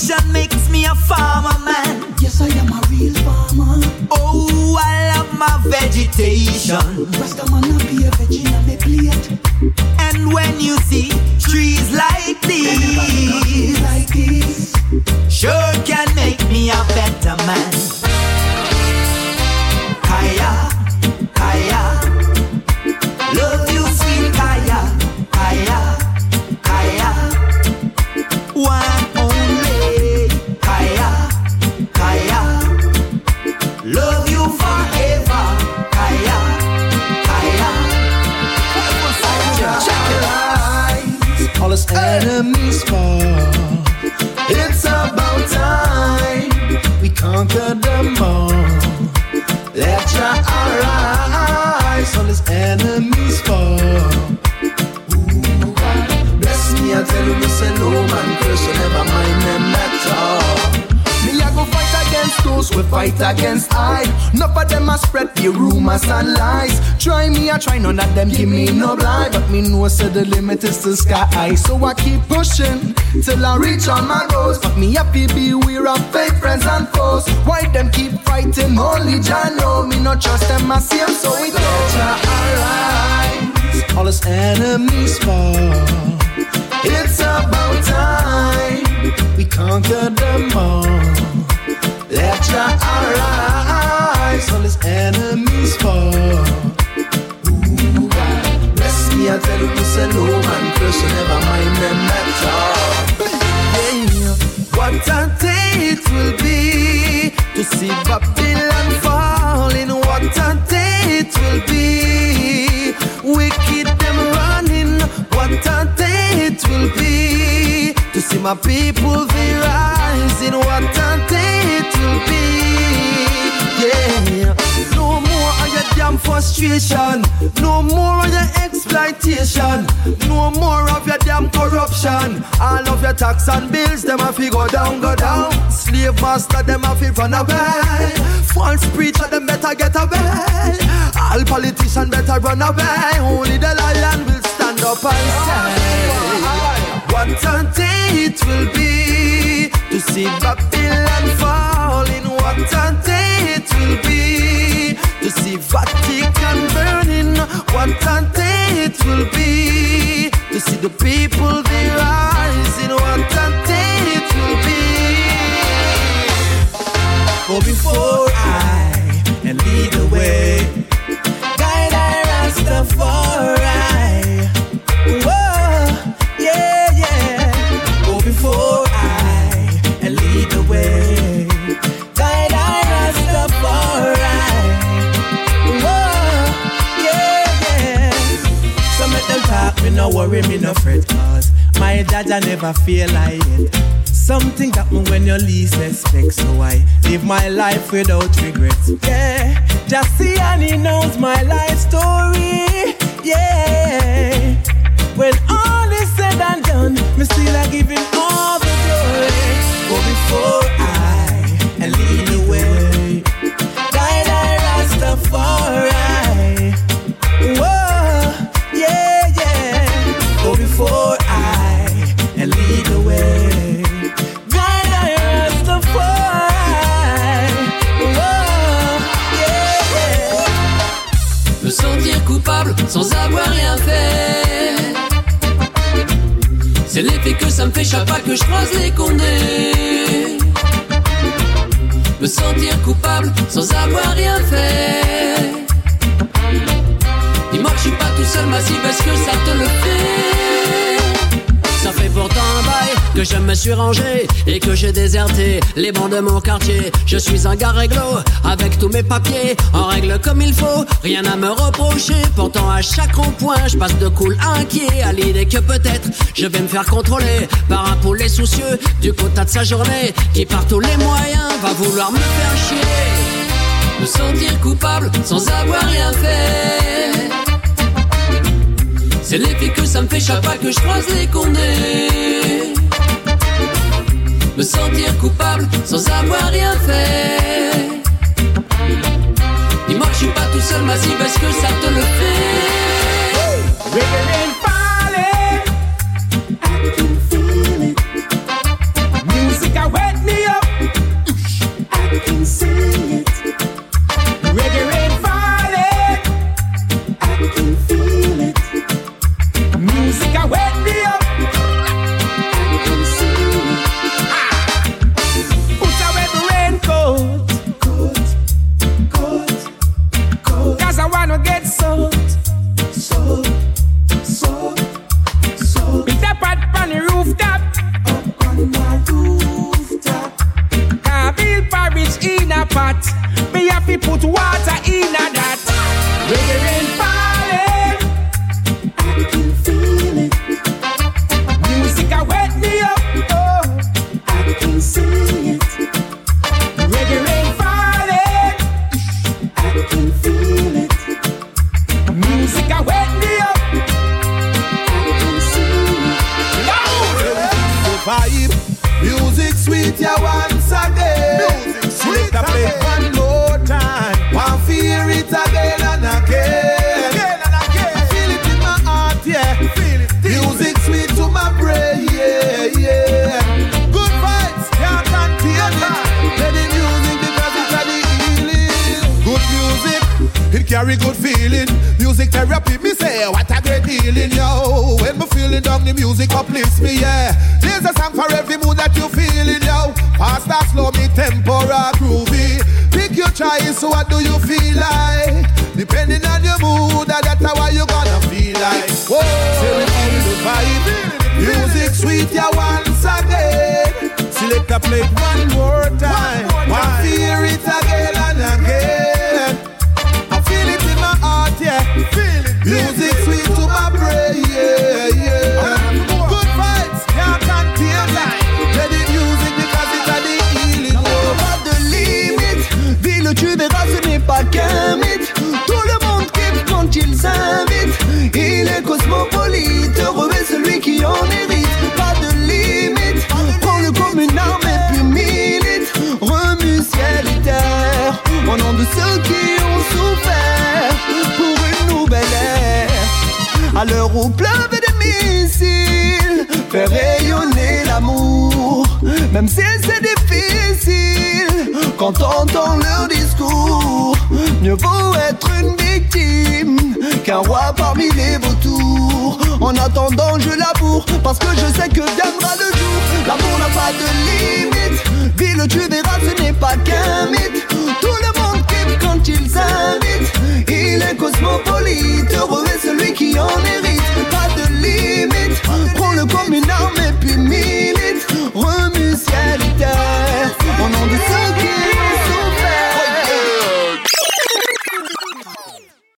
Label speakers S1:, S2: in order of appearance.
S1: vision makes me a farmer
S2: man. Yes, I am a real farmer. Oh, I love my vegetation. Rastaman a be a veggie on the plate.
S1: And when you
S3: see trees like these, like these, sure can conquer them all. Let your eyes on his enemies fall. Ooh, bless me, I tell you, say no man curse, so never mind them at all. Those we fight against I. Enough of them a spread the rumors and lies. Try me, I try none of them give me no blind, but me know say the limit is the sky. So I keep pushing till I reach on my goals. But me happy be aware of fake friends and foes. Why them keep fighting? Only Jah know me not trust them. Them so we Jah arise. All his enemies fall. It's about time we conquer them all. Let Jah arise, all his enemies fall. Ooh, bless me, I tell you, say no man curse, so never mind them
S2: my people they rising. What a day it will be. Yeah, no more of your damn frustration. No more of your exploitation. No more of your damn corruption. All of your tax and bills, them have to go down, go down. Slave master, them have to run away. False preacher, them better get away. All politicians better run away. Only the lion will stand up and say, What a day it will be to see Babylon falling. What a day it will be to see Vatican burning. What a day it will be to see the people they rising. What a day it will be. Go before I and lead the way. Never feel like it. Something happen when you least expect, so I live my life without regrets. Yeah, just see and he knows my life story. Yeah, when all is said and done, me still I him all
S4: fait chaque fois que je croise les condés. Me sentir coupable sans avoir rien fait. Dis-moi que je suis pas tout seul, massif, est-ce que ça te le fait? Ça fait pourtant un bail que je me suis rangé et que j'ai déserté les bancs de mon quartier. Je suis un gars réglo avec tous mes papiers en règle comme il faut, rien à me reprocher. Pourtant à chaque rond-point, je passe de cool inquiet à l'idée que peut-être je vais me faire contrôler par un poulet soucieux du quota de sa journée qui par tous les moyens va vouloir me faire chier. Me sentir coupable sans avoir rien fait. C'est l'effet que ça me fait chaque que je croise les condés. Me sentir coupable sans avoir rien fait. Dis-moi que je suis pas tout seul, massif, est-ce que ça te le fait?
S1: Reggae So, so. Big on the rooftop. Up on rooftop. Can't build in a pot. Have to put water in a
S5: vibe. Music sweet, yeah, once again. Music sweet, I play one more time. One fear it again and again. Again and again. I feel it in my heart, yeah. Feel it. Music sweet to my brain, yeah, yeah. Good vibes, can't contain it. Let the music because it's the healing. Good music, it carry good feeling. Music therapy, me say, what a great healing, yo. When me feeling down, the music uplifts me, yeah. There's a song for every mood that you feeling, yo. Fast or slow, me tempo or groovy. Pick your choice, what do you feel like? Depending on your mood, that's how you gonna feel like. Whoa, we feel the vibe. Music sweet, yeah, once again. Select a play one more time. One, more time. fear it again and again. I feel it in my heart, yeah. Feel it. Music
S6: même si c'est difficile. Quand on entend leur discours, mieux vaut être une victime qu'un roi parmi les vautours. En attendant, je laboure parce que je sais que viendra le jour. L'amour n'a pas de limite. Ville, tu verras, ce n'est pas qu'un mythe. Tout le monde kiffe quand il s'invite. Il est cosmopolite, heureux est celui qui en